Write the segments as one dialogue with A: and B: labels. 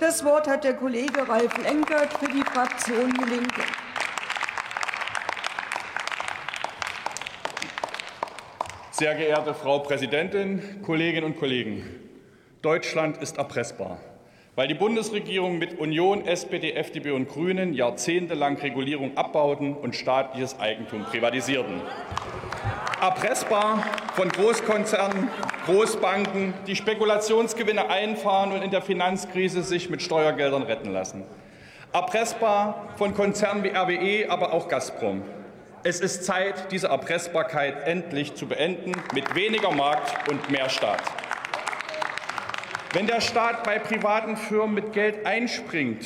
A: Das Wort hat der Kollege Ralf Lenkert für die Fraktion Die Linke.
B: Sehr geehrte Frau Präsidentin, Kolleginnen und Kollegen! Deutschland ist erpressbar, weil die Bundesregierung mit Union, SPD, FDP und Grünen jahrzehntelang Regulierung abbauten und staatliches Eigentum privatisierten. Erpressbar von Großkonzernen, Großbanken, die Spekulationsgewinne einfahren und in der Finanzkrise sich mit Steuergeldern retten lassen. Erpressbar von Konzernen wie RWE, aber auch Gazprom. Es ist Zeit, diese Erpressbarkeit endlich zu beenden, mit weniger Markt und mehr Staat. Wenn der Staat bei privaten Firmen mit Geld einspringt,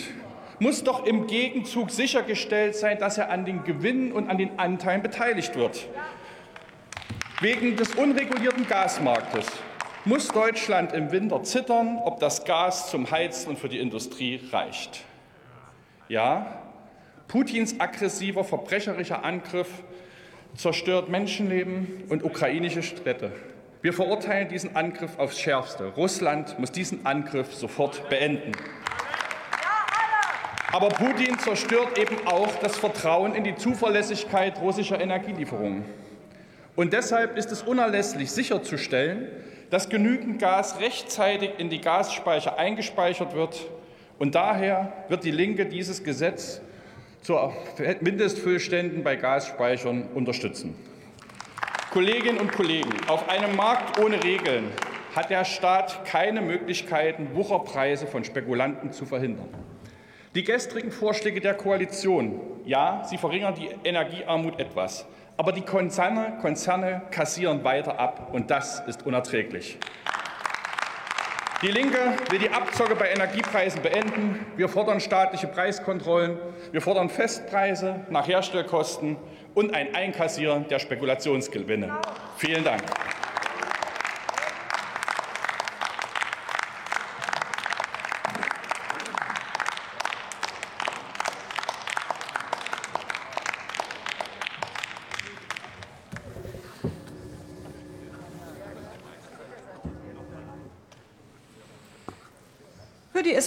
B: muss doch im Gegenzug sichergestellt sein, dass er an den Gewinnen und an den Anteilen beteiligt wird. Wegen des unregulierten Gasmarktes muss Deutschland im Winter zittern, ob das Gas zum Heizen und für die Industrie reicht. Ja, Putins aggressiver, verbrecherischer Angriff zerstört Menschenleben und ukrainische Städte. Wir verurteilen diesen Angriff aufs Schärfste. Russland muss diesen Angriff sofort beenden. Aber Putin zerstört eben auch das Vertrauen in die Zuverlässigkeit russischer Energielieferungen. Und deshalb ist es unerlässlich sicherzustellen, dass genügend Gas rechtzeitig in die Gasspeicher eingespeichert wird. Und daher wird die Linke dieses Gesetz zur Mindestfüllständen bei Gasspeichern unterstützen. Kolleginnen und Kollegen, auf einem Markt ohne Regeln hat der Staat keine Möglichkeiten, Wucherpreise von Spekulanten zu verhindern. Die gestrigen Vorschläge der Koalition, ja, sie verringern die Energiearmut etwas, aber die Konzerne, Konzerne kassieren weiter ab, und das ist unerträglich. Die Linke will die Abzocke bei Energiepreisen beenden. Wir fordern staatliche Preiskontrollen. Wir fordern Festpreise nach Herstellkosten und ein Einkassieren der Spekulationsgewinne. Vielen Dank.